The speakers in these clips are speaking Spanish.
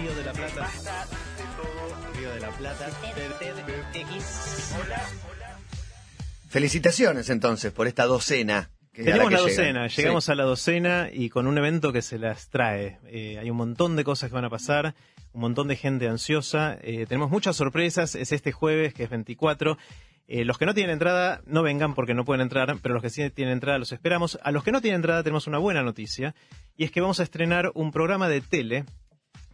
Río de la Plata. Río de la Plata. TEDx. Felicitaciones entonces por esta docena. que- Tenemos que la llegan. docena, llegamos Sí. a la docena y con un evento que se las trae. Eh, hay un montón de cosas que van a pasar, un montón de gente ansiosa. Eh, tenemos muchas sorpresas, es este jueves que es 24. Eh, los que no tienen entrada no vengan porque no pueden entrar, pero los que sí tienen entrada los esperamos. A los que no tienen entrada tenemos una buena noticia y es que vamos a estrenar un programa de tele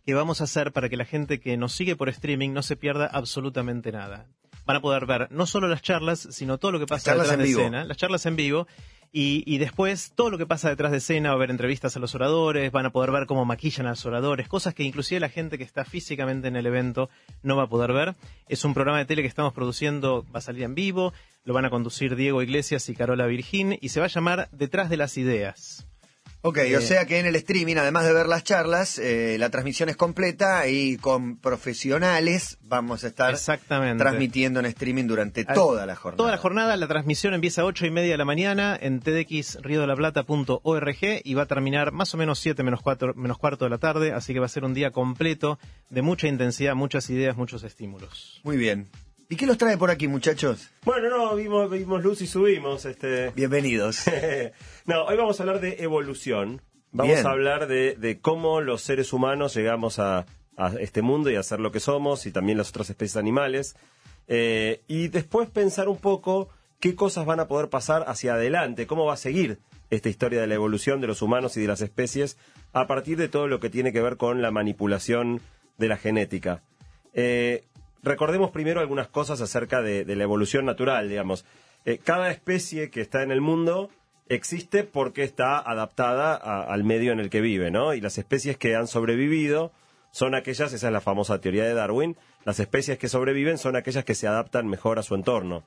que vamos a hacer para que la gente que nos sigue por streaming no se pierda absolutamente nada. Van a poder ver no solo las charlas, sino todo lo que pasa detrás en de vivo. escena, las charlas en vivo, y, y después todo lo que pasa detrás de escena, va a ver entrevistas a los oradores, van a poder ver cómo maquillan a los oradores, cosas que inclusive la gente que está físicamente en el evento no va a poder ver. Es un programa de tele que estamos produciendo, va a salir en vivo, lo van a conducir Diego Iglesias y Carola Virgín, y se va a llamar Detrás de las Ideas. Ok, Eh, o sea que en el streaming, además de ver las charlas, eh, la transmisión es completa y con profesionales vamos a estar Exactamente. transmitiendo en streaming durante Al- toda la jornada. Toda la jornada, la transmisión empieza a 8 y media de la mañana en tdxriodelaplata.org y va a terminar más o menos 7 menos, 4, menos cuarto de la tarde, así que va a ser un día completo de mucha intensidad, muchas ideas, muchos estímulos. Muy bien. ¿Y qué los trae por aquí, muchachos? Bueno, no, vimos, vimos luz y subimos. Este... Bienvenidos. no, hoy vamos a hablar de evolución. Vamos Bien. a hablar de, de cómo los seres humanos llegamos a, a este mundo y a ser lo que somos y también las otras especies animales. Eh, y después pensar un poco qué cosas van a poder pasar hacia adelante, cómo va a seguir esta historia de la evolución de los humanos y de las especies a partir de todo lo que tiene que ver con la manipulación de la genética. Eh, recordemos primero algunas cosas acerca de, de la evolución natural, digamos. Eh, cada especie que está en el mundo existe porque está adaptada a- al medio en el que vive, ¿no? Y las especies que han sobrevivido son aquellas, esa es la famosa teoría de Darwin, las especies que sobreviven son aquellas que se adaptan mejor a su entorno.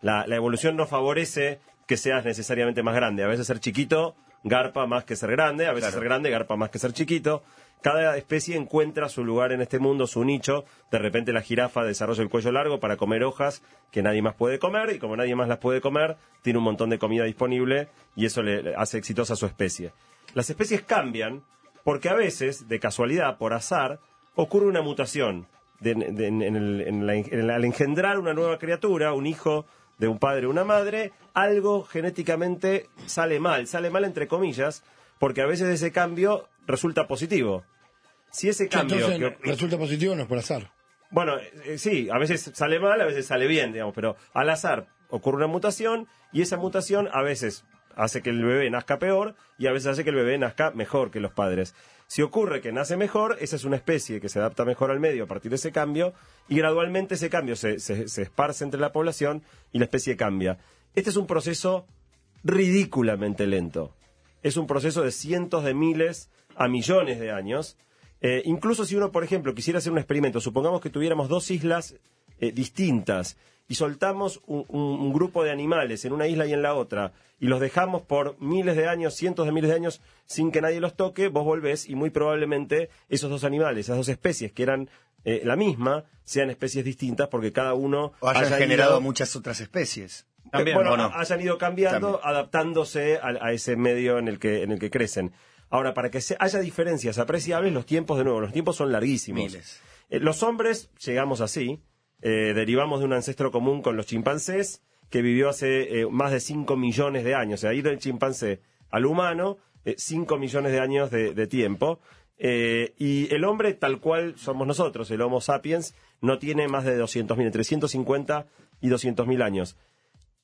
La, la evolución no favorece que seas necesariamente más grande. A veces ser chiquito garpa más que ser grande, a veces Claro. ser grande garpa más que ser chiquito. Cada especie encuentra su lugar en este mundo, su nicho. De repente la jirafa desarrolla el cuello largo para comer hojas que nadie más puede comer y como nadie más las puede comer, tiene un montón de comida disponible y eso le hace exitosa a su especie. Las especies cambian porque a veces, de casualidad, por azar, ocurre una mutación. Al engendrar una nueva criatura, un hijo de un padre o una madre, algo genéticamente sale mal. Sale mal entre comillas, porque a veces ese cambio resulta positivo. Si ese cambio... Entonces, que- resulta positivo no es por azar. bueno, eh, sí, a veces sale mal, a veces sale bien, digamos, pero al azar ocurre una mutación y esa mutación a veces hace que el bebé nazca peor y a veces hace que el bebé nazca mejor que los padres. Si ocurre que nace mejor, esa es una especie que se adapta mejor al medio a partir de ese cambio y gradualmente ese cambio se, se- se esparce entre la población y la especie cambia. Este es un proceso ridículamente lento. Es un proceso de cientos de miles a millones de años. Eh, incluso si uno, por ejemplo, quisiera hacer un experimento, supongamos que tuviéramos dos islas eh, distintas y soltamos un, un- un grupo de animales en una isla y en la otra y los dejamos por miles de años, cientos de miles de años sin que nadie los toque, vos volvés y muy probablemente esos dos animales, esas dos especies que eran eh, la misma, sean especies distintas porque cada uno O hayan haya generado ido- muchas otras especies. También, bueno, ¿o no? hayan ido cambiando, También. adaptándose a, a ese medio en el que en el que crecen. Ahora, para que haya diferencias apreciables, los tiempos de nuevo, los tiempos son larguísimos. Miles. Eh, los hombres llegamos así, eh, derivamos de un ancestro común con los chimpancés que vivió hace eh, más de 5 millones de años. O sea, ir del chimpancé al humano, 5 millones de años de, de tiempo. Y el hombre, tal cual somos nosotros, el Homo sapiens, no tiene más de 200.000, entre 150 y 200.000 años.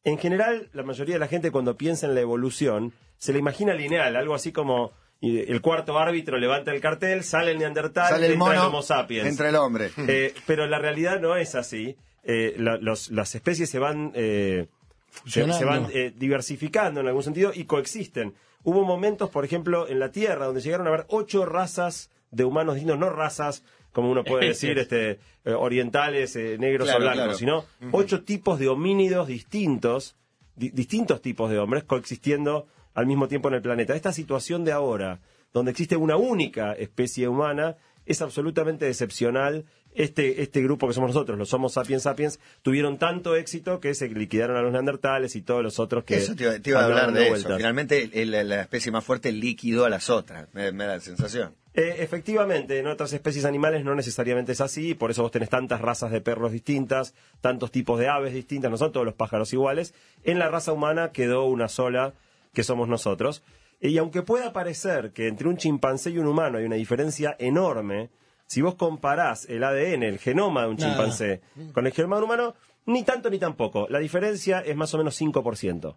En general, la mayoría de la gente cuando piensa en la evolución se la imagina lineal, algo así como y el cuarto árbitro levanta el cartel, sale el neandertal, Sale el entra el Homo sapiens. entra el hombre. Eh, pero la realidad no es así. Eh, la- los- las especies se van, eh, se, Fusionando. se van eh, diversificando en algún sentido y coexisten. Hubo momentos, por ejemplo, en la Tierra donde llegaron a haber ocho razas de humanos distintos, no razas como uno puede decir, este, eh, orientales, eh, negros Claro, o blancos, claro. sino ocho tipos de homínidos distintos, di- distintos tipos de hombres coexistiendo al mismo tiempo en el planeta. Esta situación de ahora, donde existe una única especie humana, es absolutamente excepcional. Este, este grupo que somos nosotros, los Homo sapiens sapiens, tuvieron tanto éxito que se liquidaron a los neandertales y todos los otros que. Eso te iba, te iba a hablar de eso. Finalmente, la especie más fuerte liquidó a las otras. Me, me da la sensación. Eh, efectivamente, en otras especies animales no necesariamente es así, por eso vos tenés tantas razas de perros distintas, tantos tipos de aves distintas, no son todos los pájaros iguales. En la raza humana quedó una sola, que somos nosotros. Y aunque pueda parecer que entre un chimpancé y un humano hay una diferencia enorme, si vos comparás el ADN, el genoma de un Nada. chimpancé, con el genoma de un humano, ni tanto ni tampoco. La diferencia es más o menos 5%.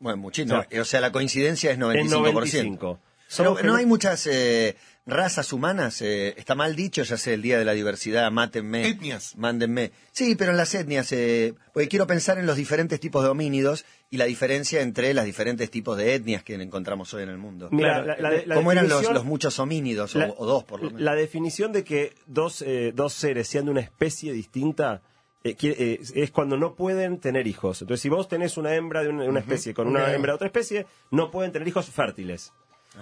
Bueno, muchísimo. O sea, o sea, la coincidencia es 95%. Es 95. Pero Somos no hay muchas eh, razas humanas, eh, está mal dicho, ya sé, el Día de la Diversidad, mátenme. Etnias. Mándenme. Sí, pero en las etnias, eh, porque quiero pensar en los diferentes tipos de homínidos y la diferencia entre los diferentes tipos de etnias que encontramos hoy en el mundo. Mira, Claro, la- la- la ¿Cómo eran los, muchos homínidos, o, la- o dos por lo menos? La definición de que dos, eh, dos seres sean de una especie distinta eh, quiere- eh, es cuando no pueden tener hijos. Entonces, si vos tenés una hembra de una, de una especie con una hembra de otra especie, no pueden tener hijos fértiles.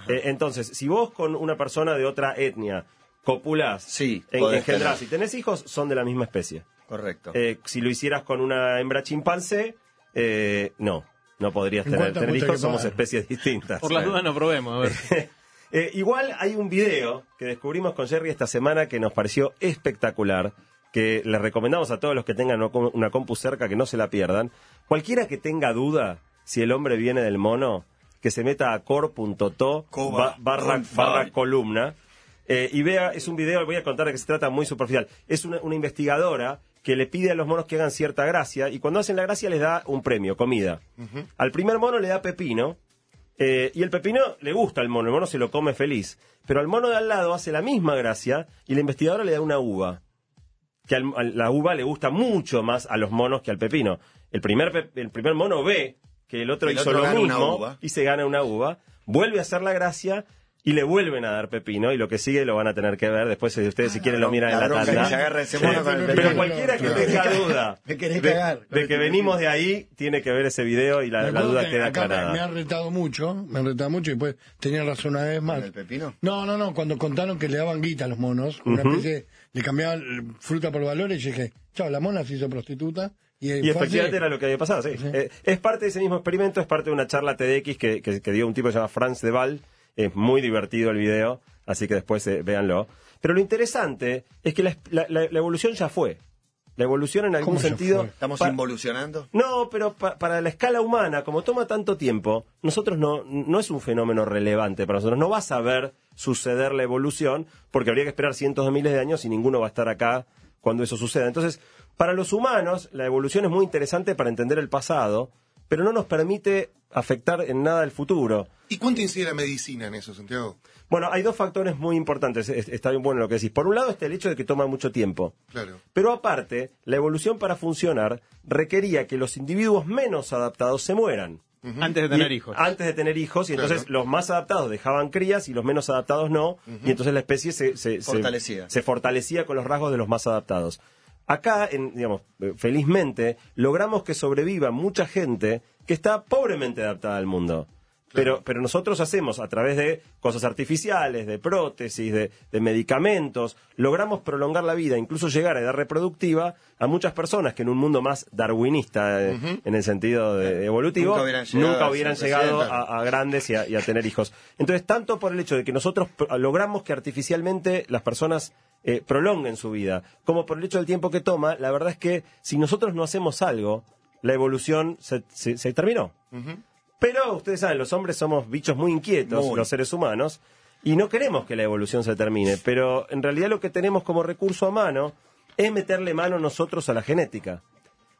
Eh, entonces, si vos con una persona de otra etnia copulás, Sí, en, engendrás tener. y tenés hijos, son de la misma especie. Correcto. Eh, si lo hicieras con una hembra chimpancé, eh, no, no podrías ¿En tener, hijos, somos especies distintas. Por las dudas no probemos, a ver. Eh, igual hay un video que descubrimos con Jerry esta semana que nos pareció espectacular, que les recomendamos a todos los que tengan una compu cerca que no se la pierdan. Cualquiera que tenga duda si el hombre viene del mono, que se meta a ba- barra, barra columna eh, y vea, es un video, voy a contar de qué se trata muy superficial. Es una, una investigadora que le pide a los monos que hagan cierta gracia y cuando hacen la gracia les da un premio, comida. Al primer mono le da pepino eh, y el pepino le gusta al mono, el mono se lo come feliz. Pero al mono de al lado hace la misma gracia y la investigadora le da una uva. Que al- a la uva le gusta mucho más a los monos que al pepino. El primer, el primer mono ve que el otro El hizo otro lo mismo y se gana una uva, vuelve a hacer la gracia y le vuelven a dar pepino y lo que sigue lo van a tener que ver después si ustedes si quieren lo miran en la la bronca tanda. que se agarra ese mono Sí. con el Pero cualquiera que tenga duda Me de, cagar. de que venimos de ahí tiene que ver ese video y la, la duda que queda acá me, me aclarada. ha retado mucho, me ha retado mucho y después tenía razón una vez más. ¿Con el pepino? No, no, no, cuando contaron que le daban guita a los monos, una especie, le cambiaban fruta por valores, y dije, chao, la mona se hizo prostituta. Y, efectivamente era lo que había pasado, sí. Eh, es parte de ese mismo experimento, es parte de una charla TEDx que, que, que dio un tipo que se llama Franz de Val. Es muy divertido el video, así que después eh, véanlo. Pero lo interesante es que la, la- la- la evolución ya fue. La evolución en algún ¿Cómo ya sentido... fue? ¿Estamos pa- involucionando? No, pero pa- para la escala humana, como toma tanto tiempo, nosotros no, no es un fenómeno relevante para nosotros. No vas a ver suceder la evolución, porque habría que esperar cientos de miles de años y ninguno va a estar acá cuando eso suceda. Entonces, para los humanos, la evolución es muy interesante para entender el pasado, pero no nos permite afectar en nada el futuro. ¿Y cuánto incide la medicina en eso, Santiago? Bueno, hay dos factores muy importantes. Es- Está bien bueno lo que decís. Por un lado está el hecho de que toma mucho tiempo. Claro. Pero aparte, la evolución para funcionar requería que los individuos menos adaptados se mueran. Antes de tener Y- hijos. Antes de tener hijos, y entonces Claro. los más adaptados dejaban crías y los menos adaptados no, y entonces la especie se, se- se- Fortalecía. se fortalecía con los rasgos de los más adaptados. Acá, en, digamos, eh, felizmente, logramos que sobreviva mucha gente que está pobremente adaptada al mundo. Pero, pero nosotros hacemos a través de cosas artificiales, de prótesis, de, de medicamentos, logramos prolongar la vida, incluso llegar a edad reproductiva a muchas personas que en un mundo más darwinista, eh, en el sentido de- evolutivo, Nunca hubieran llegado nunca a hubieran ser llegado presidenta. a, a grandes y a, y a tener hijos. Entonces, tanto por el hecho de que nosotros logramos que artificialmente las personas eh, prolonguen su vida, como por el hecho del tiempo que toma, la verdad es que si nosotros no hacemos algo, la evolución se, se- se terminó. Pero ustedes saben, los hombres somos bichos muy inquietos, Muy. los seres humanos, y no queremos que la evolución se termine, pero en realidad lo que tenemos como recurso a mano es meterle mano nosotros a la genética.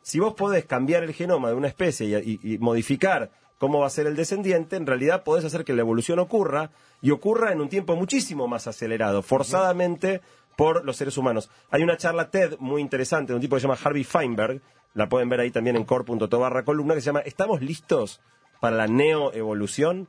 Si vos podés cambiar el genoma de una especie y, y- y modificar cómo va a ser el descendiente, en realidad podés hacer que la evolución ocurra y ocurra en un tiempo muchísimo más acelerado, forzadamente por los seres humanos. Hay una charla TED muy interesante de un tipo que se llama Harvey Feinberg, la pueden ver ahí también en core.to barra columna, que se llama ¿Estamos listos para la neoevolución?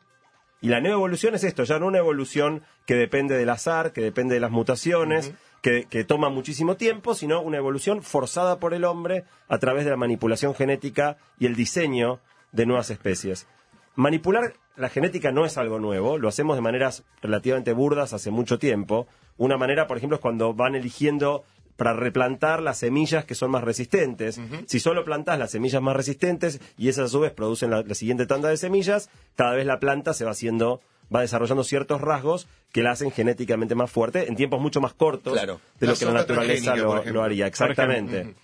Y la neoevolución es esto, ya no una evolución que depende del azar, que depende de las mutaciones, que, que toma muchísimo tiempo, sino una evolución forzada por el hombre a través de la manipulación genética y el diseño de nuevas especies. Manipular la genética no es algo nuevo, lo hacemos de maneras relativamente burdas hace mucho tiempo. Una manera, por ejemplo, es cuando van eligiendo para replantar las semillas que son más resistentes. Si solo plantás las semillas más resistentes y esas a su vez producen la, la siguiente tanda de semillas, cada vez la planta se va haciendo va desarrollando ciertos rasgos que la hacen genéticamente más fuerte en tiempos mucho más cortos Claro. de La lo que la naturaleza lo haría. Exactamente.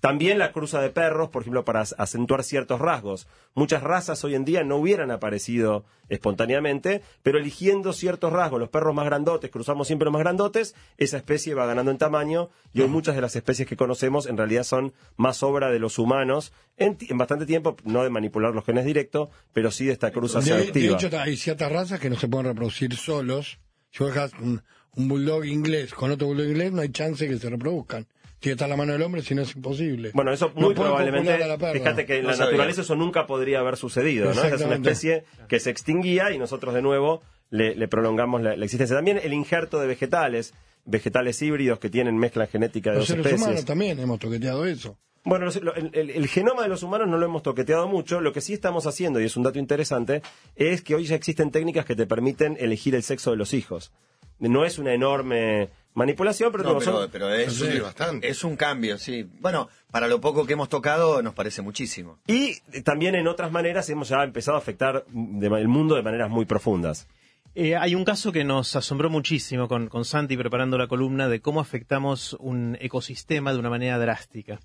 También la cruza de perros, por ejemplo, para acentuar ciertos rasgos. Muchas razas hoy en día no hubieran aparecido espontáneamente, pero eligiendo ciertos rasgos, los perros más grandotes, cruzamos siempre los más grandotes, esa especie va ganando en tamaño y hoy muchas de las especies que conocemos en realidad son más obra de los humanos en, en bastante tiempo, no de manipular los genes directo, pero sí de esta cruza De, de selectiva. hecho, hay ciertas razas que no se pueden reproducir solos. Si vos dejas un, un bulldog inglés con otro bulldog inglés, no hay chance que se reproduzcan. Tiene que estar la mano del hombre, si no es imposible. Bueno, eso muy probablemente, fíjate que en No la sabía. naturaleza eso nunca podría haber sucedido, ¿no? Esa es una especie que se extinguía y nosotros de nuevo le, le prolongamos la, la existencia. También el injerto de vegetales, vegetales híbridos que tienen mezcla genética de Los dos seres especies. humanos también hemos toqueteado eso. Bueno, los- lo- el, el- el genoma de los humanos no lo hemos toqueteado mucho. Lo que sí estamos haciendo, y es un dato interesante, es que hoy ya existen técnicas que te permiten elegir el sexo de los hijos. No es una enorme manipulación, pero, No, digo, son- pero, pero es, Sí, bastante. es un cambio, sí. Bueno, para lo poco que hemos tocado nos parece muchísimo. Y también en otras maneras hemos ya empezado a afectar de- el mundo de maneras muy profundas. Eh, hay un caso que nos asombró muchísimo con, con Santi preparando la columna de cómo afectamos un ecosistema de una manera drástica.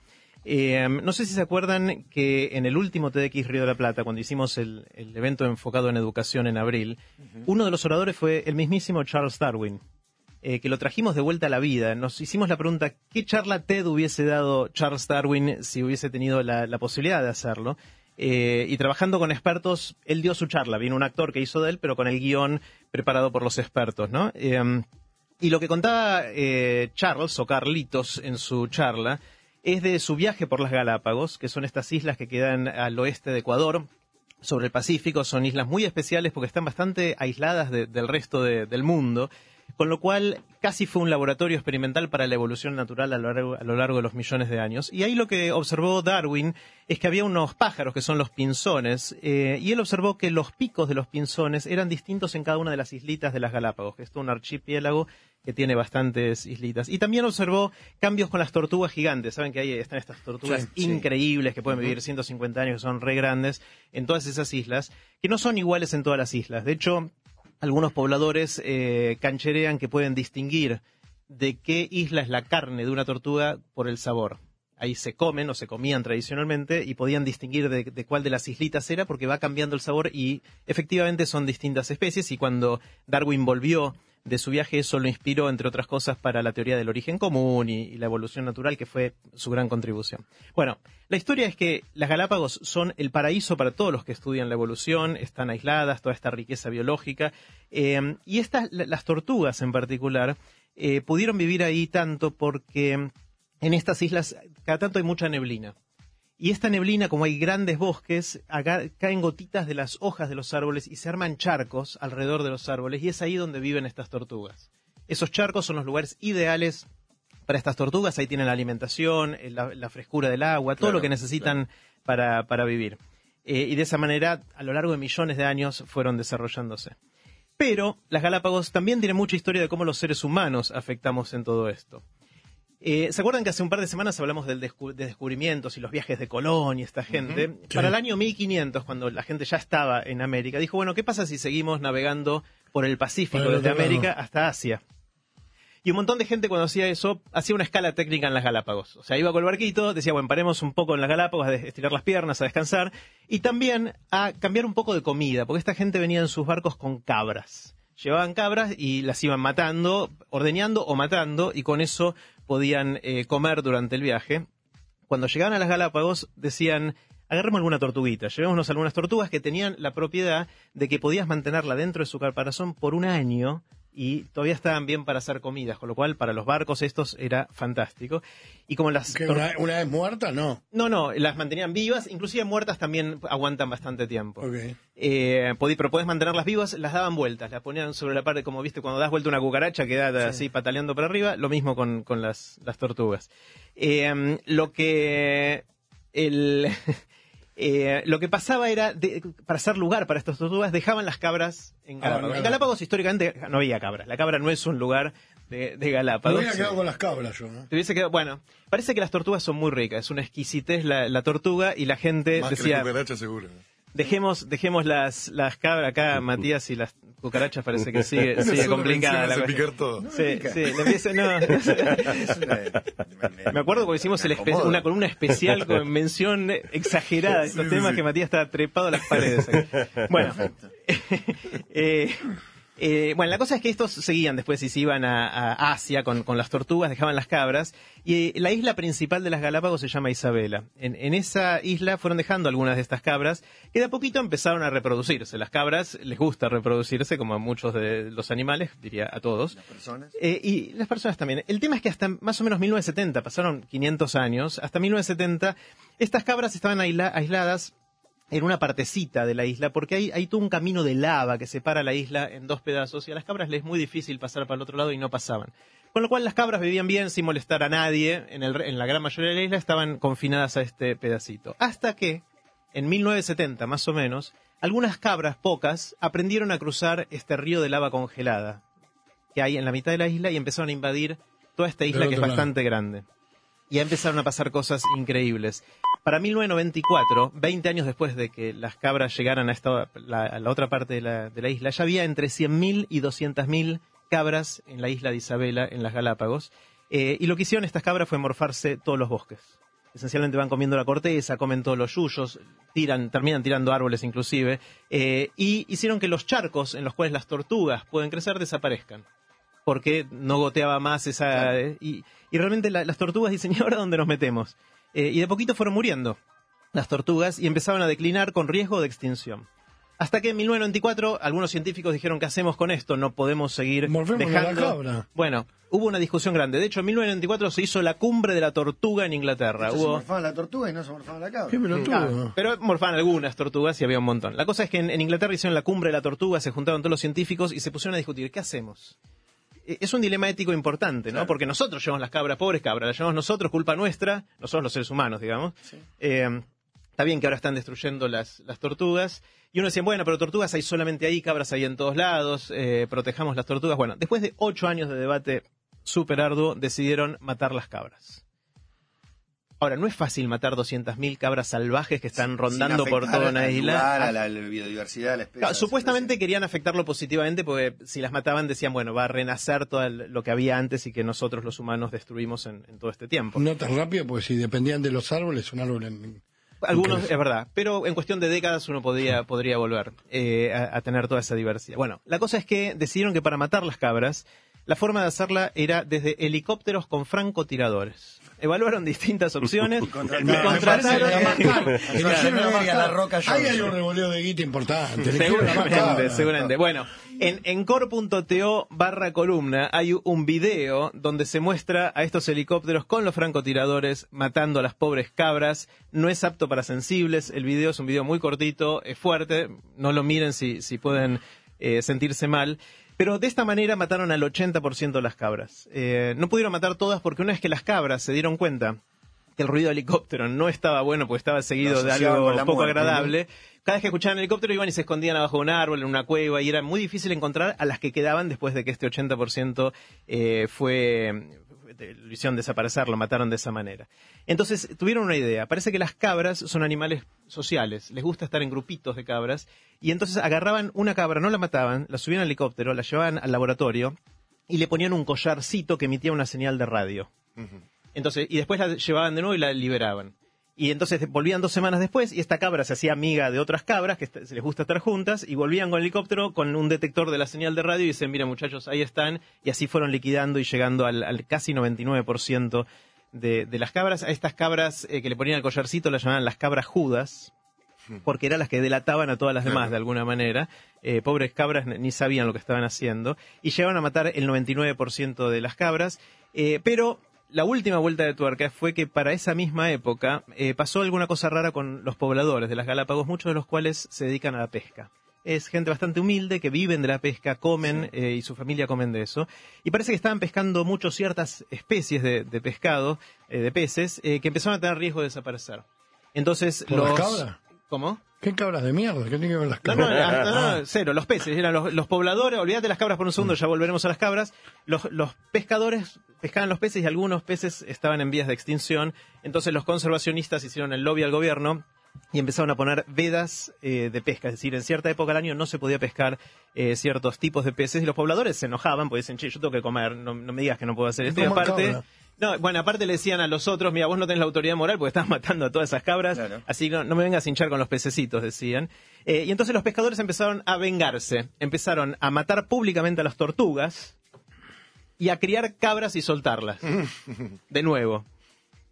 Eh, no sé si se acuerdan que en el último TDX Río de la Plata, cuando hicimos el, el evento enfocado en educación en abril, uno de los oradores fue el mismísimo Charles Darwin, eh, que lo trajimos de vuelta a la vida. Nos hicimos la pregunta, ¿qué charla TED hubiese dado Charles Darwin si hubiese tenido la, posibilidad de hacerlo? Eh, y trabajando con expertos, él dio su charla. Vino un actor que hizo de él, pero con el guion preparado por los expertos, ¿no? Eh, y lo que contaba eh, Charles o Carlitos en su charla es de su viaje por las Galápagos, que son estas islas que quedan al oeste de Ecuador, sobre el Pacífico. Son islas muy especiales porque están bastante aisladas de- del resto de- del mundo, con lo cual casi fue un laboratorio experimental para la evolución natural a lo, largo, a lo largo de los millones de años. Y ahí lo que observó Darwin es que había unos pájaros que son los pinzones, eh, y él observó que los picos de los pinzones eran distintos en cada una de las islitas de las Galápagos, que es un archipiélago que tiene bastantes islitas. Y también observó cambios con las tortugas gigantes. Saben que ahí están estas tortugas Sí, sí. increíbles que pueden vivir 150 años, que son re grandes en todas esas islas, que no son iguales en todas las islas. De hecho, algunos pobladores eh, cancherean que pueden distinguir de qué isla es la carne de una tortuga por el sabor. Ahí se comen o se comían tradicionalmente y podían distinguir de, de cuál de las islitas era porque va cambiando el sabor y efectivamente son distintas especies y cuando Darwin volvió de su viaje eso lo inspiró entre otras cosas para la teoría del origen común y, la evolución natural que fue su gran contribución. Bueno, la historia es que las Galápagos son el paraíso para todos los que estudian la evolución, están aisladas, toda esta riqueza biológica eh, y estas, la- las tortugas en particular, eh, pudieron vivir ahí tanto porque en estas islas cada tanto hay mucha neblina. Y esta neblina, como hay grandes bosques, acá caen gotitas de las hojas de los árboles y se arman charcos alrededor de los árboles y es ahí donde viven estas tortugas. Esos charcos son los lugares ideales para estas tortugas, ahí tienen la alimentación, eh, la, la frescura del agua, todo Claro, lo que necesitan para, para vivir. Eh, y de esa manera, a lo largo de millones de años, fueron desarrollándose. Pero las Galápagos también tienen mucha historia de cómo los seres humanos afectamos en todo esto. Eh, ¿Se acuerdan que hace un par de semanas hablamos del descu- de descubrimientos y los viajes de Colón y esta gente? Para el año 1500, cuando la gente ya estaba en América, dijo, bueno, ¿qué pasa si seguimos navegando por el Pacífico desde lado. América hasta Asia? Y un montón de gente cuando hacía eso, hacía una escala técnica en las Galápagos. O sea, iba con el barquito, decía, bueno, paremos un poco en las Galápagos a estirar las piernas, a descansar, y también a cambiar un poco de comida, porque esta gente venía en sus barcos con cabras. Llevaban cabras y las iban matando, ordeñando o matando, y con eso podían eh, comer durante el viaje. Cuando llegaban a las Galápagos, decían, agarremos alguna tortuguita, llevémonos algunas tortugas que tenían la propiedad de que podías mantenerla dentro de su caparazón por un año y todavía estaban bien para hacer comidas, con lo cual para los barcos estos era fantástico. Y como las ¿Que tor- una, una vez muerta? No. no, no, las mantenían vivas, inclusive muertas también aguantan bastante tiempo. Ok. Eh, podí- pero podés mantenerlas vivas, las daban vueltas, las ponían sobre la parte, como viste, cuando das vuelta una cucaracha queda así pataleando para arriba, lo mismo con, con las, las tortugas. Eh, lo que el, eh, lo que pasaba era, de- para hacer lugar para estas tortugas, dejaban las cabras en Ah, Galápagos. en en Galápagos históricamente no había cabras, la cabra no es un lugar de, de Me Galápagos. hubiera quedado con las cabras yo, ¿no? Te hubiese quedado- bueno, parece que las tortugas son muy ricas, es una exquisitez la, la tortuga y la gente Más que decía, la cucaracha seguro. Dejemos, dejemos las, las cabras acá, Matías, y las cucarachas parece que sigue, sigue complicada la picar todo. Sí, sí, le empieza- no, Me acuerdo porque hicimos el una columna especial con mención exagerada de estos Sí, sí, temas sí. que Matías está trepado a las paredes. aquí. Bueno, eh, eh, bueno, la cosa es que estos seguían después y se iban a, a Asia con, con las tortugas, dejaban las cabras. Y eh, la isla principal de las Galápagos se llama Isabela. En, en esa isla fueron dejando algunas de estas cabras que de a poquito empezaron a reproducirse. Las cabras les gusta reproducirse, como a muchos de los animales, diría a todos. Las personas. Eh, y las personas también. El tema es que hasta más o menos 1970, pasaron 500 años, hasta 1970, estas cabras estaban aisla- aisladas en una partecita de la isla, porque hay, hay todo un camino de lava que separa la isla en dos pedazos, y a las cabras les es muy difícil pasar para el otro lado y no pasaban. Con lo cual las cabras vivían bien sin molestar a nadie, en, el, en la gran mayoría de la isla estaban confinadas a este pedacito. Hasta que, en 1970 más o menos, algunas cabras, pocas, aprendieron a cruzar este río de lava congelada que hay en la mitad de la isla y empezaron a invadir toda esta isla que es bastante grande. Y empezaron a pasar cosas increíbles. Para 1994, 20 años después de que las cabras llegaran a, esta, la, a la otra parte de la, de la isla, ya había entre 100.000 y 200.000 cabras en la isla de Isabela, en las Galápagos. Eh, y lo que hicieron estas cabras fue morfarse todos los bosques. Esencialmente van comiendo la corteza, comen todos los yuyos, tiran, terminan tirando árboles inclusive, eh, y hicieron que los charcos en los cuales las tortugas pueden crecer desaparezcan porque no goteaba más esa... eh, Y, y realmente la- las tortugas dicen, ¿y ahora dónde nos metemos? Eh, y de poquito fueron muriendo las tortugas y empezaban a declinar con riesgo de extinción. Hasta que en 1994 algunos científicos dijeron, ¿qué hacemos con esto? No podemos seguir la dejando... cabra. Bueno, hubo una discusión grande. De hecho, en 1994 se hizo la cumbre de la tortuga en Inglaterra. Entonces Se Hubo... morfaban la tortuga y no se morfaban la cabra. Qué. Ah, pero morfaban algunas tortugas y había un montón. La cosa es que en, en Inglaterra hicieron la cumbre de la tortuga, se juntaron todos los científicos y se pusieron a discutir, ¿qué hacemos? Eh, Es un dilema ético importante, ¿no? Porque nosotros llevamos las cabras, pobres cabras, las llevamos nosotros, culpa nuestra, nosotros los seres humanos, digamos. Eh, está bien que ahora están destruyendo las, las tortugas. Y uno decía, bueno, pero tortugas hay solamente ahí, cabras hay en todos lados, eh, protejamos las tortugas. Bueno, después de ocho años de debate súper arduo, decidieron matar las cabras. Ahora, no es fácil matar 200.000 cabras salvajes que están rondando por toda una isla. lugar, a la biodiversidad, a la especie. Claro, supuestamente querían afectarlo positivamente porque si las mataban decían, bueno, va a renacer todo lo que había antes y que nosotros los humanos destruimos en, en todo este tiempo. No tan rápido, porque si dependían de los árboles, un árbol en... Algunos, es verdad, pero en cuestión de décadas uno podría, podría volver eh, a, a tener toda esa diversidad. Bueno, la cosa es que decidieron que para matar las cabras, la forma de hacerla era desde helicópteros con francotiradores. Evaluaron distintas opciones y Contrataron- la. Roca Ahí hay un revoleo de guita importante. Seguramente, seguramente. Bueno, en, en core.to barra columna hay un video donde se muestra a estos helicópteros con los francotiradores matando a las pobres cabras. No es apto para sensibles. El video es un video muy cortito, es fuerte. No lo miren si, si pueden eh, sentirse mal. Pero de esta manera mataron al 80% de las cabras. Eh, no pudieron matar todas porque una vez que las cabras se dieron cuenta que el ruido de helicóptero no estaba bueno porque estaba seguido de algo poco muerte, agradable. Cada vez que escuchaban el helicóptero iban y se escondían abajo de un árbol, en una cueva, y era muy difícil encontrar a las que quedaban después de que este 80% eh, fue lo hicieron desaparecer, lo mataron de esa manera. Entonces tuvieron una idea. Parece que las cabras son animales sociales, les gusta estar en grupitos de cabras, y entonces agarraban una cabra, no la mataban, la subían al helicóptero, la llevaban al laboratorio y le ponían un collarcito que emitía una señal de radio. Entonces, y después la llevaban de nuevo y la liberaban. Y entonces volvían dos semanas después y esta cabra se hacía amiga de otras cabras que se les gusta estar juntas y volvían con el helicóptero con un detector de la señal de radio y dicen, mira muchachos, ahí están. Y así fueron liquidando y llegando al, al casi 99% de, de las cabras. A estas cabras eh, que le ponían el collarcito las llamaban las cabras judas porque eran las que delataban a todas las demás de alguna manera. Eh, pobres cabras ni sabían lo que estaban haciendo. Y llegaron a matar el 99% de las cabras. Eh, pero la última vuelta de tuerca fue que para esa misma época eh, pasó alguna cosa rara con los pobladores de las Galápagos, muchos de los cuales se dedican a la pesca. Es gente bastante humilde que viven de la pesca, comen eh, y su familia comen de eso. Y parece que estaban pescando mucho ciertas especies de, de pescado, eh, de peces, que empezaron a tener riesgo de desaparecer. Entonces ¿Por los... las? ¿Cómo? ¿Qué cabras de mierda? ¿Qué tiene que ver las No, no, cabras? no, no, no, cero, los peces, eran los, los pobladores, olvídate de las cabras por un segundo, ya volveremos a las cabras. Los, los pescadores pescaban los peces y algunos peces estaban en vías de extinción, entonces los conservacionistas hicieron el lobby al gobierno y empezaron a poner vedas eh, de pesca, es decir, en cierta época del año no se podía pescar eh, ciertos tipos de peces y los pobladores se enojaban porque dicen, che, yo tengo que comer, no, no me digas que no puedo hacer esto. Y aparte, cabra. No, bueno, aparte le decían a los otros, mira, vos no tenés la autoridad moral porque estás matando a todas esas cabras, Claro. así que no, no me vengas a hinchar con los pececitos, decían. Eh, y entonces los pescadores empezaron a vengarse, empezaron a matar públicamente a las tortugas y a criar cabras y soltarlas. de nuevo.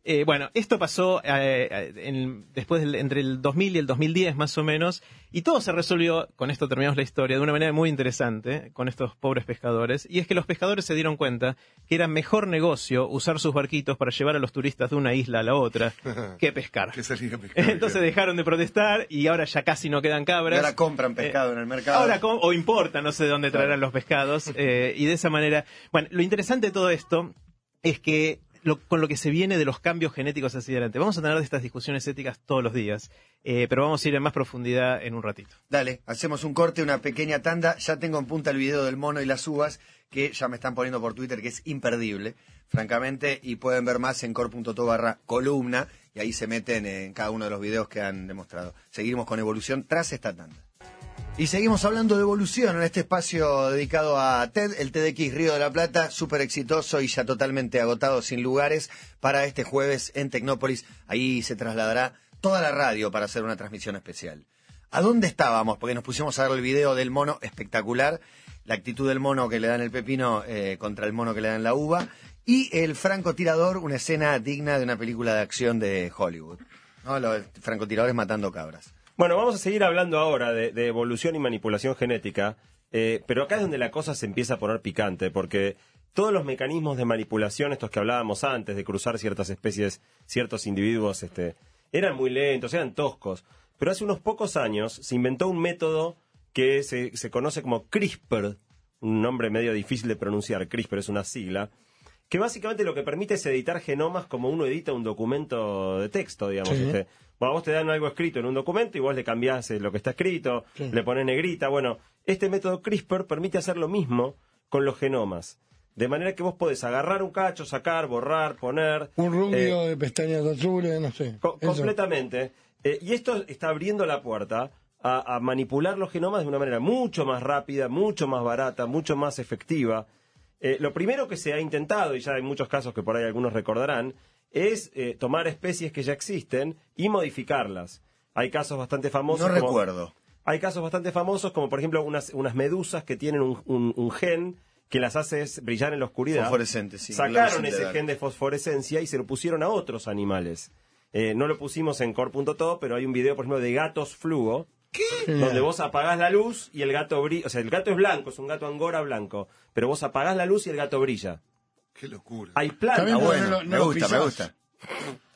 Eh, bueno, esto pasó eh, en- después del- entre el 2000 y el 2010 más o menos, y todo se resolvió, con esto terminamos la historia, de una manera muy interesante con estos pobres pescadores, y es que los pescadores se dieron cuenta que era mejor negocio usar sus barquitos para llevar a los turistas de una isla a la otra que pescar. Que. Entonces dejaron de protestar y ahora ya casi no quedan Y cabras. ahora compran pescado en el mercado. Ahora, o importan, no sé de dónde traerán los pescados. eh, y de esa manera. Bueno, lo interesante de todo esto es que lo- con lo que se viene de los cambios genéticos hacia adelante. Vamos a tener estas discusiones éticas todos los días, eh, pero vamos a ir en más profundidad en un ratito. Dale, hacemos un corte, una pequeña tanda. Ya tengo en punta el video del mono y las uvas, que ya me están poniendo por Twitter, que es imperdible, francamente, y pueden ver más en core.to barra columna, y ahí se meten en cada uno de los videos que han demostrado. Seguimos con evolución tras esta tanda. Y seguimos hablando de evolución en este espacio dedicado a TED, el TEDx Río de la Plata, súper exitoso y ya totalmente agotado sin lugares para este jueves en Tecnópolis. Ahí se trasladará toda la radio para hacer una transmisión especial. ¿A dónde estábamos? Porque nos pusimos a ver el video del mono espectacular, la actitud del mono que le dan el pepino eh, contra el mono que le dan la uva, y el francotirador, una escena digna de una película de acción de Hollywood. ¿no? Los francotiradores matando cabras. Bueno, vamos a seguir hablando ahora de, evolución y manipulación genética, eh, pero acá es donde la cosa se empieza a poner picante, porque todos los mecanismos de manipulación, estos que hablábamos antes, de cruzar ciertas especies, ciertos individuos, este, eran muy lentos, eran toscos. Pero hace unos pocos años se inventó un método que se, se conoce como CRISPR, un nombre medio difícil de pronunciar, CRISPR es una sigla, que básicamente lo que permite es editar genomas como uno edita un documento de texto, digamos. Sí. este. Bueno, vos te dan algo escrito en un documento y vos le cambiás eh, lo que está escrito, Sí. le pones negrita. Bueno, este método CRISPR permite hacer lo mismo con los genomas. De manera que vos podés agarrar un cacho, sacar, borrar, poner. Un rubio eh, de pestañas azules, no sé. Co- Eso. completamente. Eh, y esto está abriendo la puerta a, a manipular los genomas de una manera mucho más rápida, mucho más barata, mucho más efectiva. Eh, lo primero que se ha intentado, y ya hay muchos casos que por ahí algunos recordarán, es eh, tomar especies que ya existen y modificarlas. Hay casos bastante famosos. No como- recuerdo. hay casos bastante famosos como por ejemplo unas, unas medusas que tienen un, un- un gen que las hace brillar en la oscuridad. Fosforescente, sí, Sacaron ese gen de fosforescencia y se lo pusieron a otros animales. Eh, no lo pusimos en core.to, pero hay un video, por ejemplo, de gatos fluo, donde vos apagás la luz y el gato brilla. O sea, el gato es blanco, es un gato angora blanco, pero vos apagás la luz y el gato brilla. Qué locura. Hay plantas, bueno, no lo- no me gusta, me gusta.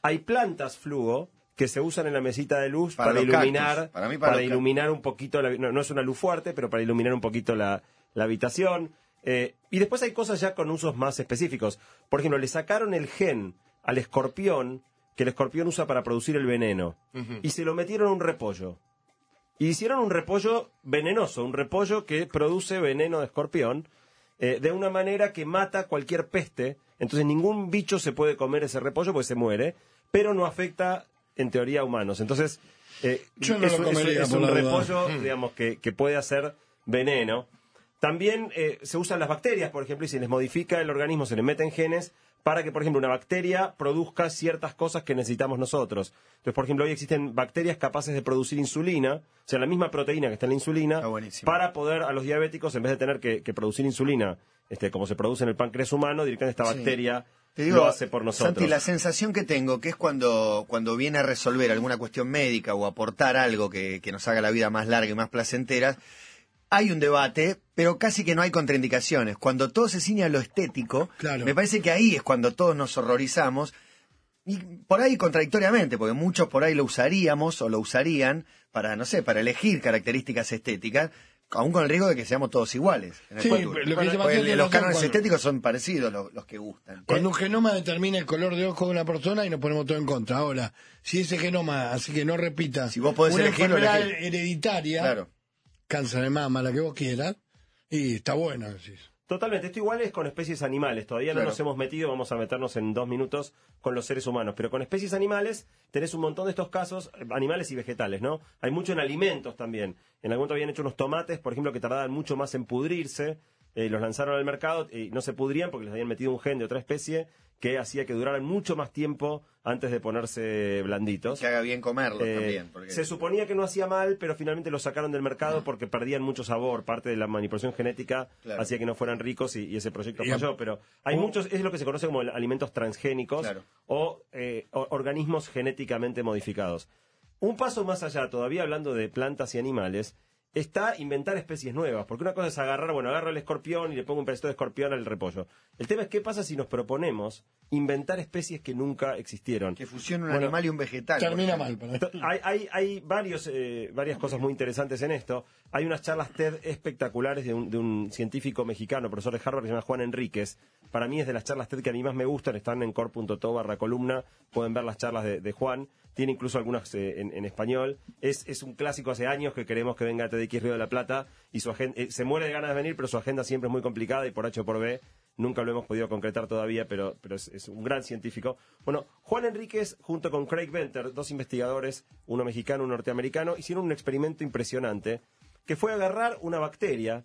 hay plantas fluo que se usan en la mesita de luz Para para, iluminar, cactus. Para mí, para los iluminar un poquito, la- no, no es una luz fuerte, pero para iluminar un poquito la, la habitación. Eh, y después hay cosas ya con usos más específicos. Por ejemplo, le sacaron el gen al escorpión que el escorpión usa para producir el veneno y se lo metieron a un repollo. Y hicieron un repollo venenoso, un repollo que produce veneno de escorpión eh, de una manera que mata cualquier peste. Entonces ningún bicho se puede comer ese repollo porque se muere, pero no afecta en teoría a humanos. Entonces eh, Yo no lo es, es- comería, es un repollo, digamos, que, que puede hacer veneno. También eh, se usan las bacterias, por ejemplo, y se les modifica el organismo, se les meten genes para que, por ejemplo, una bacteria produzca ciertas cosas que necesitamos nosotros. Entonces, por ejemplo, hoy existen bacterias capaces de producir insulina, o sea, la misma proteína que está en la insulina, buenísimo. para poder a los diabéticos, en vez de tener que, que producir insulina, este, como se produce en el páncreas humano, directamente esta Sí. bacteria Te digo, lo hace por nosotros. Santi, la sensación que tengo, que es cuando, cuando viene a resolver alguna cuestión médica o aportar algo que, que nos haga la vida más larga y más placentera, hay un debate, pero casi que no hay contraindicaciones. Cuando todo se ciña a lo estético, Claro. me parece que ahí es cuando todos nos horrorizamos. Y por ahí contradictoriamente, porque muchos por ahí lo usaríamos o lo usarían para, no sé, para elegir características estéticas, aún con el riesgo de que seamos todos iguales. En el Sí, lo que los cánones estéticos son parecidos los, los que gustan. Cuando un genoma determina el color de ojo de una persona y nos ponemos todo en contra. Ahora, si ese genoma hace que no repita Si vos podés una elegirlo, enfermedad elegí. hereditaria, Claro. Cáncer de mama, la que vos quieras, y está bueno. decís. Totalmente, esto igual es con especies animales, todavía Claro. no nos hemos metido, vamos a meternos en dos minutos con los seres humanos, pero con especies animales tenés un montón de estos casos, eh, animales y vegetales, ¿no? Hay mucho en alimentos también. En algún momento habían hecho unos tomates, por ejemplo, que tardaban mucho más en pudrirse, eh, los lanzaron al mercado y no se pudrían porque les habían metido un gen de otra especie que hacía que duraran mucho más tiempo antes de ponerse blanditos. Que haga bien comerlos Eh, también. Porque... Se suponía que no hacía mal, pero finalmente lo sacaron del mercado porque perdían mucho sabor. Parte de la manipulación genética Claro. hacía que no fueran ricos y, y ese proyecto Y- falló. Pero hay muchos, es lo que se conoce como alimentos transgénicos Claro. o eh, o- organismos genéticamente modificados. Un paso más allá, todavía hablando de plantas y animales, está inventar especies nuevas. Porque una cosa es agarrar, bueno, agarro el escorpión y le pongo un pedacito de escorpión al repollo. El tema es qué pasa si nos proponemos inventar especies que nunca existieron. Que fusione un Bueno, animal y un vegetal. Termina mal. Para hay, hay varios, eh, varias cosas muy interesantes en esto. Hay unas charlas TED espectaculares de un, de un científico mexicano, profesor de Harvard, que se llama Juan Enríquez. Para mí es de las charlas TED que a mí más me gustan. Están en core.to. Pueden ver las charlas de, Juan. Tiene incluso algunas eh, en, español. Es, un clásico hace años que queremos que venga a TEDx Río de la Plata. Y su agenda, se muere de ganas de venir, pero su agenda siempre es muy complicada y por H o por B Nunca lo hemos podido concretar todavía, pero, es un gran científico. Bueno, Juan Enríquez, junto con Craig Venter, dos investigadores, uno mexicano, uno norteamericano, hicieron un experimento impresionante que fue agarrar una bacteria,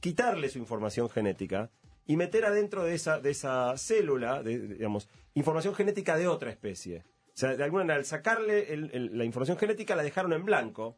quitarle su información genética y meter adentro de esa, de esa célula, de- digamos, información genética de otra especie. O sea, de alguna manera, al sacarle el- el- la información genética, la dejaron en blanco.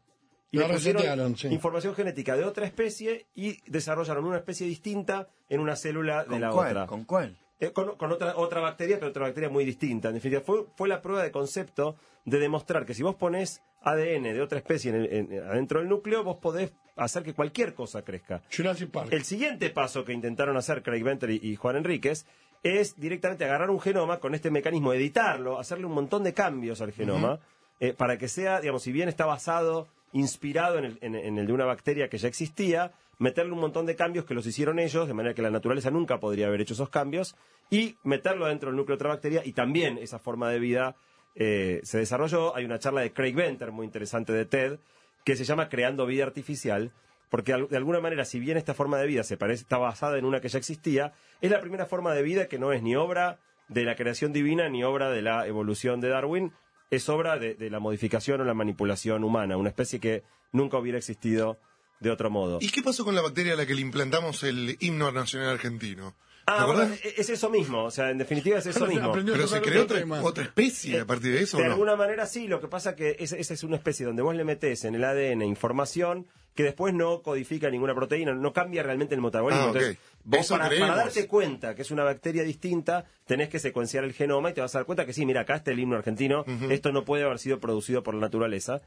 Y La le pusieron sí. información genética de otra especie y desarrollaron una especie distinta en una célula de ¿Con la cuál? otra. ¿Con cuál? Eh, con, con otra, otra bacteria, pero otra bacteria muy distinta. En definitiva, fue, fue la prueba de concepto de demostrar que si vos pones ADN de otra especie en el- en- adentro del núcleo, vos podés hacer que cualquier cosa crezca. Jurassic Park. El siguiente paso que intentaron hacer Craig Venter y, y Juan Enríquez es directamente agarrar un genoma con este mecanismo, editarlo, hacerle un montón de cambios al genoma, eh, para que sea, digamos, si bien está basado, inspirado en el, en- en el de una bacteria que ya existía, meterle un montón de cambios que los hicieron ellos, de manera que la naturaleza nunca podría haber hecho esos cambios, y meterlo dentro del núcleo de otra bacteria, y también esa forma de vida eh, se desarrolló. Hay una charla de Craig Venter muy interesante de TED, que se llama Creando Vida Artificial, porque de alguna manera, si bien esta forma de vida se parece, está basada en una que ya existía, es la primera forma de vida que no es ni obra de la creación divina ni obra de la evolución de Darwin, es obra de, de la modificación o la manipulación humana, una especie que nunca hubiera existido de otro modo. ¿Y qué pasó con la bacteria a la que le implantamos el himno nacional argentino? ¿Te Ah, bueno, es eso mismo, o sea, en definitiva es eso mismo. Pero se creó otra, especie a partir de eso, ¿o De no? alguna manera sí, lo que pasa que esa, esa es una especie donde vos le metés en el ADN información que después no codifica ninguna proteína, no cambia realmente el metabolismo. Ah. Entonces, vos para darte cuenta que es una bacteria distinta, tenés que secuenciar el genoma y te vas a dar cuenta que sí, mira, acá está el himno argentino, esto no puede haber sido producido por la naturaleza.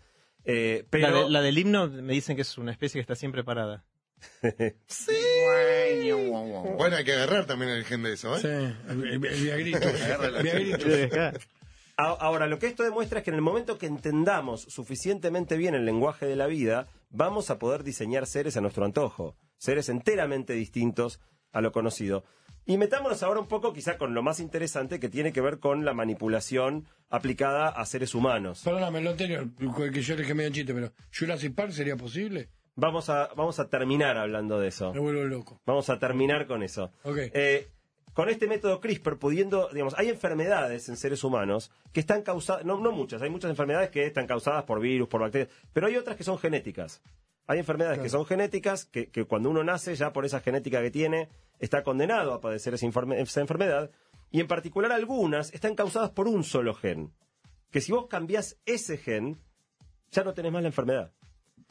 Eh, pero La, de- la del himno me dicen que es una especie que está siempre parada. Bueno, hay que agarrar también el gen de eso, ¿eh? Sí, el, Viagrito. Ahora, lo que esto demuestra es que en el momento que entendamos suficientemente bien el lenguaje de la vida, vamos a poder diseñar seres a nuestro antojo, seres enteramente distintos a lo conocido. Y metámonos ahora un poco quizá con lo más interesante que tiene que ver con la manipulación aplicada a seres humanos. Perdóname, lo anterior, que yo le dejé medio chiste, pero Jurassic Park sería posible. Vamos a, vamos a terminar hablando de eso. Me vuelvo loco. Vamos a terminar con eso. Ok. Eh, con este método CRISPR, pudiendo, digamos, hay enfermedades en seres humanos que están causadas, no, no muchas, hay muchas enfermedades que están causadas por virus, por bacterias, pero hay otras que son genéticas. Hay enfermedades que son genéticas, que, que cuando uno nace, ya por esa genética que tiene, está condenado a padecer esa, informe- esa enfermedad, y en particular algunas están causadas por un solo gen. Que si vos cambiás ese gen, ya no tenés más la enfermedad.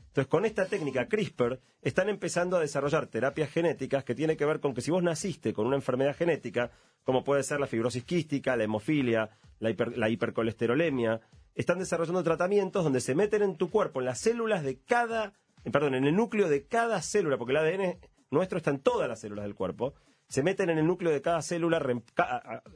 Entonces, con esta técnica CRISPR, están empezando a desarrollar terapias genéticas que tiene que ver con que si vos naciste con una enfermedad genética, como puede ser la fibrosis quística, la hemofilia, la, hiper- la hipercolesterolemia, están desarrollando tratamientos donde se meten en tu cuerpo, en las células de cada, perdón, en el núcleo de cada célula, porque el ADN nuestro está en todas las células del cuerpo, se meten en el núcleo de cada célula,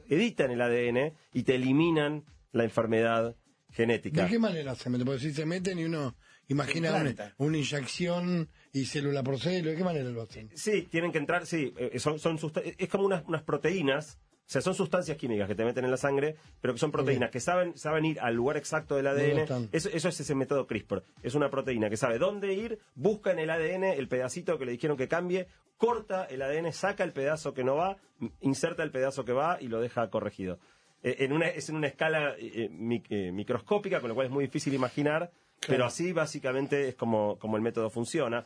editan el ADN y te eliminan la enfermedad genética. ¿De qué manera se mete? Porque si se meten y uno imagina una, inyección y célula por célula, ¿de qué manera lo hacen? Sí, tienen que entrar, sí, eh, son, son es como unas, unas proteínas O sea, son sustancias químicas que te meten en la sangre, pero que son proteínas que saben, saben ir al lugar exacto del ADN. Eso, eso es ese método CRISPR. Es una proteína que sabe dónde ir, busca en el ADN el pedacito que le dijeron que cambie, corta el ADN, saca el pedazo que no va, inserta el pedazo que va y lo deja corregido. Eh, en una, es en una escala eh, mi- eh, microscópica, con lo cual es muy difícil imaginar, pero así básicamente es como, como el método funciona.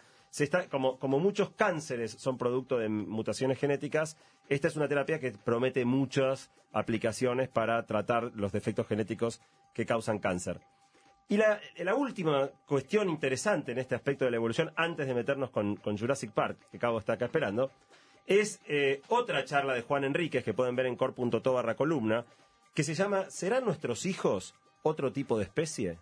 Como, muchos cánceres son producto de mutaciones genéticas, esta es una terapia que promete muchas aplicaciones para tratar los defectos genéticos que causan cáncer. Y la, última cuestión interesante en este aspecto de la evolución, antes de meternos con, Jurassic Park, que Cabo está acá esperando, es eh, otra charla de Juan Enríquez que pueden ver en core.to barra columna, que se llama ¿Serán nuestros hijos otro tipo de especie?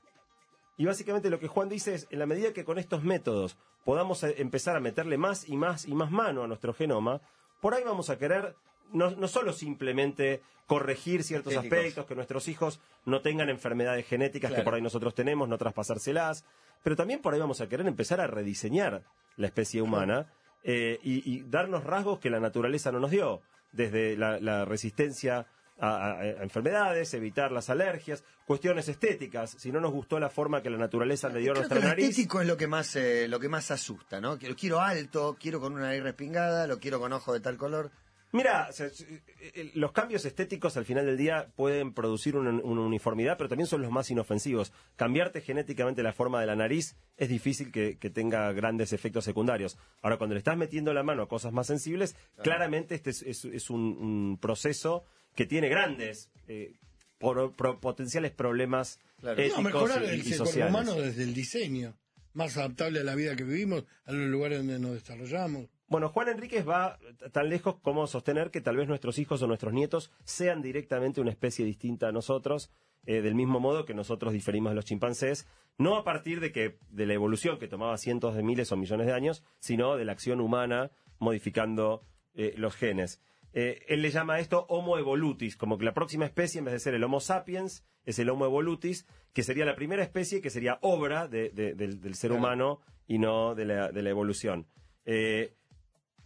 Y básicamente lo que Juan dice es, en la medida que con estos métodos podamos eh, empezar a meterle más y más y más mano a nuestro genoma, por ahí vamos a querer no, no solo simplemente corregir ciertos aspectos, que nuestros hijos no tengan enfermedades genéticas que por ahí nosotros tenemos, no traspasárselas, pero también por ahí vamos a querer empezar a rediseñar la especie humana eh, y, y darnos rasgos que la naturaleza no nos dio, desde la, la resistencia a, enfermedades, evitar las alergias, cuestiones estéticas, si no nos gustó la forma que la naturaleza le dio a nuestra que lo nariz. estético es lo que más eh, lo que más asusta, ¿no? Lo quiero alto, quiero con una nariz respingada, lo quiero con ojos de tal color. Mira, o sea, eh, eh, los cambios estéticos al final del día pueden producir una, una uniformidad, pero también son los más inofensivos. Cambiarte genéticamente la forma de la nariz es difícil que, que tenga grandes efectos secundarios. Ahora, cuando le estás metiendo la mano a cosas más sensibles, claramente este es, es- es un, un proceso que tiene grandes eh, por- potenciales problemas Claro. No, éticos mejorar y, el, y sociales. humano desde el diseño, más adaptable a la vida que vivimos, a los lugares donde nos desarrollamos. Bueno, Juan Enríquez va tan lejos como sostener que tal vez nuestros hijos o nuestros nietos sean directamente una especie distinta a nosotros, eh, del mismo modo que nosotros diferimos de los chimpancés, no a partir de que de la evolución que tomaba cientos de miles o millones de años, sino de la acción humana modificando eh, los genes. Eh, él le llama a esto Homo evolutis, como que la próxima especie, en vez de ser el Homo sapiens, es el Homo evolutis, que sería la primera especie que sería obra de- de- del, del ser humano y no de la, de la evolución. Eh,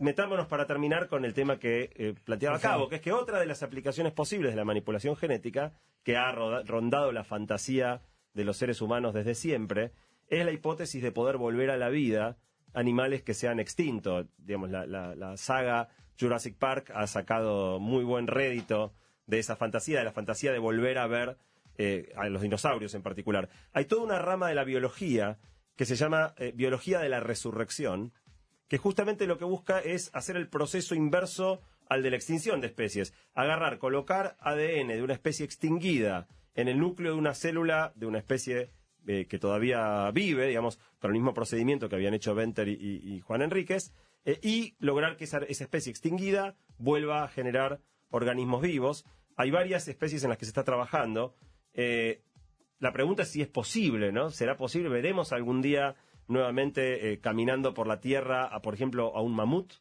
metámonos para terminar con el tema que eh, planteaba Cabo, que es que otra de las aplicaciones posibles de la manipulación genética, que ha rondado la fantasía de los seres humanos desde siempre, es la hipótesis de poder volver a la vida animales que se han extinto. Digamos, la, la- la saga Jurassic Park ha sacado muy buen rédito de esa fantasía, de la fantasía de volver a ver eh, a los dinosaurios en particular. Hay toda una rama de la biología que se llama eh, biología de la resurrección, que justamente lo que busca es hacer el proceso inverso al de la extinción de especies. Agarrar, colocar ADN de una especie extinguida en el núcleo de una célula de una especie eh, que todavía vive, digamos, con el mismo procedimiento que habían hecho Venter y, y- y Juan Enríquez, eh, y lograr que esa, especie extinguida vuelva a generar organismos vivos. Hay varias especies en las que se está trabajando. Eh, la pregunta es si es posible, ¿no? ¿Será posible? ¿Veremos algún día nuevamente eh, caminando por la Tierra, a, por ejemplo, a un mamut?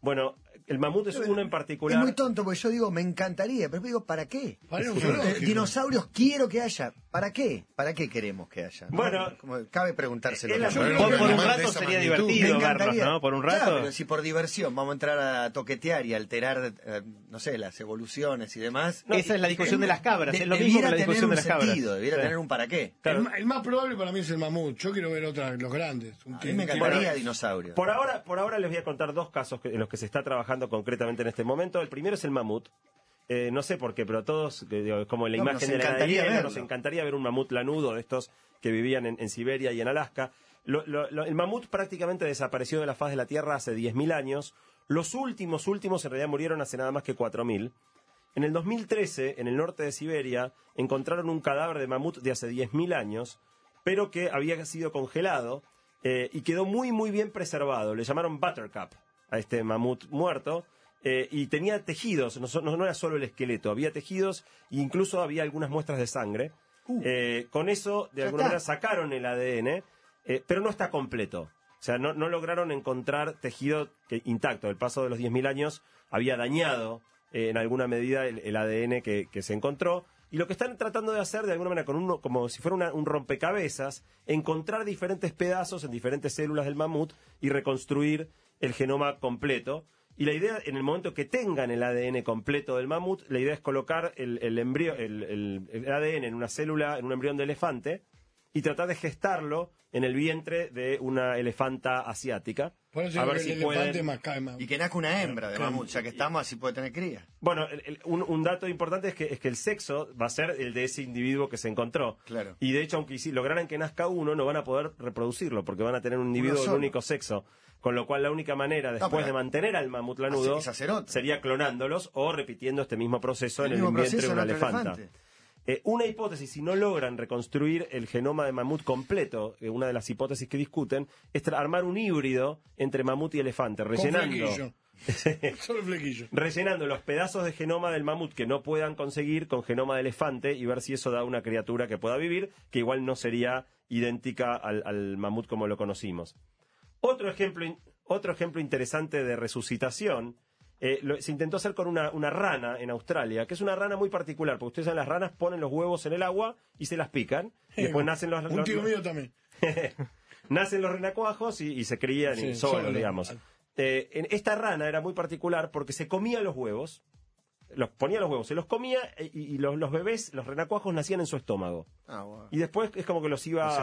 Bueno, el mamut es uno en Es particular. muy tonto porque yo digo, me encantaría, pero digo, ¿para qué? Para un Eh, zoológico. dinosaurios quiero que haya. ¿Para qué? ¿Para qué queremos que haya? Bueno, Como cabe preguntárselo. es la- Por, por un rato sería magnitud. Divertido verlos. ¿no? Por un Claro, rato. pero si por diversión vamos a entrar a toquetear y alterar, eh, no sé, las evoluciones y demás. No, Esa es la discusión de las cabras, de- es lo mismo que debiera la discusión de tener las un cabras. sentido, debiera Sí. tener un para qué. Claro. El, más probable para mí es el mamut. Yo quiero ver otras, los grandes. Un A mí me encantaría Bueno, dinosaurios. Por ahora, por ahora les voy a contar dos casos que- en los que se está trabajando concretamente en este momento. El primero es el mamut. Eh, no sé por qué, pero todos, digo, como en la No, imagen nos de la verlo. nos encantaría ver un mamut lanudo de estos que vivían en, en Siberia y en Alaska. Lo- lo- lo- el mamut prácticamente desapareció de la faz de la Tierra hace 10.000 años. Los últimos, últimos en realidad murieron hace nada más que 4.000. En el 2013, en el norte de Siberia, encontraron un cadáver de mamut de hace 10.000 años, pero que había sido congelado eh, y quedó muy, muy bien preservado. Le llamaron Buttercup a este mamut muerto. eh, y tenía tejidos, no, no- no era solo el esqueleto, había tejidos e incluso había algunas muestras de sangre. Eh, con eso, de alguna está. manera, sacaron el ADN, eh, pero no está completo. O sea, no, no lograron encontrar tejido que, intacto. El paso de los 10.000 años había dañado en alguna medida el, el ADN que, que se encontró. Y lo que están tratando de hacer, de alguna manera, con uno, como si fuera una- un rompecabezas, encontrar diferentes pedazos en diferentes células del mamut y reconstruir el genoma completo. Y la idea, en el momento que tengan el ADN completo del mamut, la idea es colocar el, el embrio- el- el- el ADN en una célula, en un embrión de elefante, y tratar de gestarlo en el vientre de una elefanta asiática. Por eso a ver que si el elefante pueden- más cae más. Y que nazca una hembra de mamut, ya que estamos, así puede tener cría. Bueno, el- el- un, un dato importante es que, es que el sexo va a ser el de ese individuo que se encontró. Claro. Y de hecho, aunque si lograran que nazca uno, no van a poder reproducirlo porque van a tener un individuo de un único sexo. Con lo cual, la única manera después pero- de mantener al mamut lanudo sería clonándolos o repitiendo este mismo proceso El en el vientre de una elefanta. elefante. Eh, una hipótesis, si no logran reconstruir el genoma de mamut completo, eh, una de las hipótesis que discuten, es armar un híbrido entre mamut y elefante, rellenando. flequillo. Solo flequillo. rellenando los pedazos de genoma del mamut que no puedan conseguir con genoma de elefante y ver si eso da una criatura que pueda vivir, que igual no sería idéntica al, al mamut como lo conocimos. Otro ejemplo, otro ejemplo interesante de resucitación eh, lo- se intentó hacer con una, una rana en Australia, que es una rana muy particular, porque ustedes saben, las ranas ponen los huevos en el agua y se las pican, y después nacen los, Un los- tío los- mío también. nacen los renacuajos y, y se crían Sí, y solos, solo. digamos. Eh, en esta rana era muy particular porque se comía los huevos, los ponía los huevos, se los comía eh, y, y los, los bebés, los renacuajos nacían en su estómago. Ah. Y después es como que los iba Los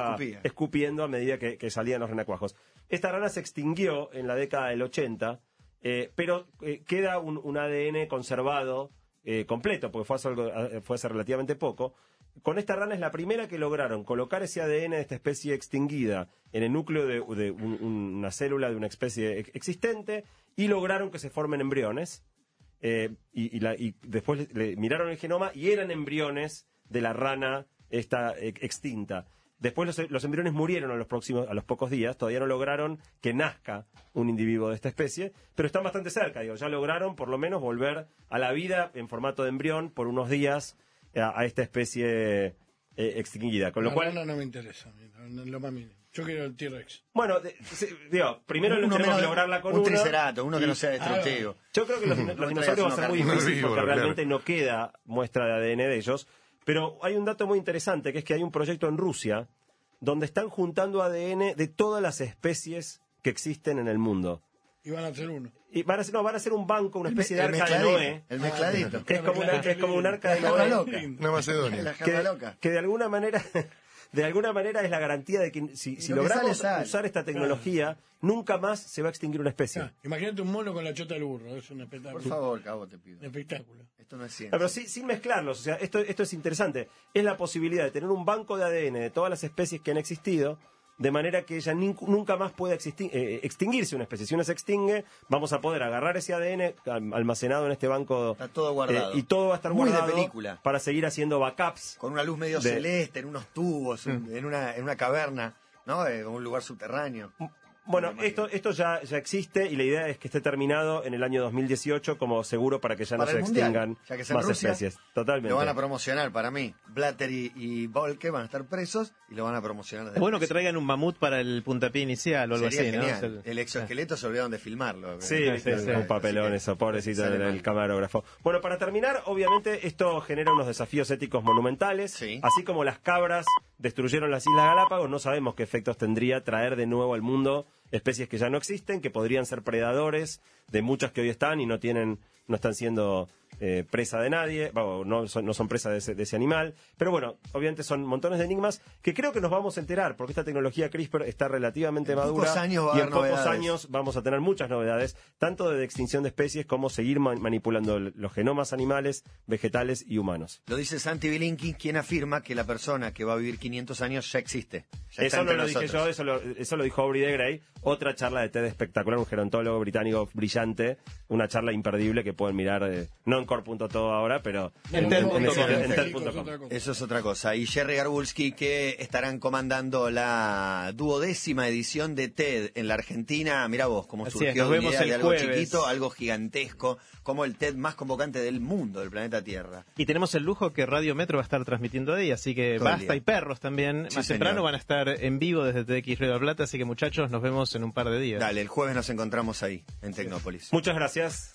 escupiendo a medida que, que salían los renacuajos. Esta rana se extinguió en la década del 80, eh, pero eh, queda un, un ADN conservado eh, completo, porque fue hace, algo- fue hace relativamente poco. Con esta rana es la primera que lograron colocar ese ADN de esta especie extinguida en el núcleo de, de un- un- una célula de una especie ex- existente y lograron que se formen embriones. Eh, y, y la- y después le, le miraron el genoma y eran embriones de la rana esta eh, extinta. Después los, los embriones murieron a los próximos, a los pocos días, todavía no lograron que nazca un individuo de esta especie, pero están bastante cerca, digo, ya lograron por lo menos volver a la vida en formato de embrión por unos días eh, a, a esta especie eh, extinguida. Con lo la cual, rana no me interesa, no- lo más mínimo. Yo quiero el T-Rex. bueno, de- se- digo, primero Uno tenemos menos que de- lograrla con un uno. triceratops, uno que y- no sea destructivo. Yo creo que los, los dinosaurios va a ser muy difícil porque claro. realmente no queda muestra de ADN de ellos. Pero hay un dato muy interesante, que es que hay un proyecto en Rusia donde están juntando ADN de todas las especies que existen en el mundo. Y van a hacer uno. Y van a hacer, no, van a hacer un banco, una El especie de arca de mezcladito, Noé, El mezcladito. que es como, una, que es como un arca de La Noé, loca. Una Macedonia. La que de alguna manera de alguna manera es la garantía de que si, si Lo que logramos sale, sale. usar esta tecnología nunca más se va a extinguir una especie imagínate un mono con la chota del burro, es un espectáculo. Por favor, cabo, te pido. Un espectáculo. Esto no es No, ciencia. pero sí- sin mezclarlos, o sea, esto, esto es interesante. Es la posibilidad de tener un banco de ADN de todas las especies que han existido, de manera que ella nunca más pueda eh, extinguirse una especie. Si una se extingue, vamos a poder agarrar ese ADN al- almacenado en este banco. Está todo guardado. eh, y todo va a estar Muy de guardado película. para seguir haciendo backups. Con una luz medio De- celeste, en unos tubos, en, en una, en una caverna, ¿no? En un lugar subterráneo. Bueno, esto, esto ya, ya existe y la idea es que esté terminado en el año 2018 como seguro para que ya Para no se mundial, extingan ya que es en más Rusia, especies. Totalmente. Lo van a promocionar para mí. Blatter y, y Volke van a estar presos y lo van a promocionar. Es bueno que traigan un mamut para el puntapié inicial o algo Sería así, ¿no? genial. O sea, El exoesqueleto se olvidaron de filmarlo. Sí, Sí, viste, sí, un papelón eso, pobrecito sale el, el mal. camarógrafo. Bueno, para terminar, obviamente esto genera unos desafíos éticos monumentales. Sí. Así como las cabras destruyeron las Islas Galápagos, no sabemos qué efectos tendría traer de nuevo al mundo especies que ya no existen, que podrían ser predadores de muchas que hoy están y no tienen, no están siendo eh, presa de nadie, no son, no son presa de ese, de ese animal. Pero bueno, obviamente son montones de enigmas que creo que nos vamos a enterar, porque esta tecnología CRISPR está relativamente En madura años va a y en haber pocos novedades. años vamos a tener muchas novedades, tanto de extinción de especies como seguir ma- manipulando los genomas animales, vegetales y humanos. Lo dice Santi Bilinki, quien afirma que la persona que va a vivir 500 años ya existe. Ya Eso no lo dije nosotros. yo, eso lo, eso lo dijo Aubrey de Grey. Otra charla de TED espectacular, un gerontólogo británico brillante. Una charla imperdible que pueden mirar, eh, no en core.to ahora, pero En en. Eso es otra cosa. Y Jerry Garbulski, que estarán comandando la duodécima edición de TED en la Argentina. Mira vos, cómo Así surgió es, nos vemos idea el de algo jueves. chiquito, algo gigantesco, como el TED más convocante del mundo, del planeta Tierra. Y tenemos el lujo que Radio Metro va a estar transmitiendo ahí, así que Todo Basta y Perros también. Sí, Más señor. temprano van a estar en vivo desde TX Río de la Plata, así que muchachos, nos vemos en un par de días. Dale, el jueves nos encontramos ahí, en Tecnópolis. Muchas gracias.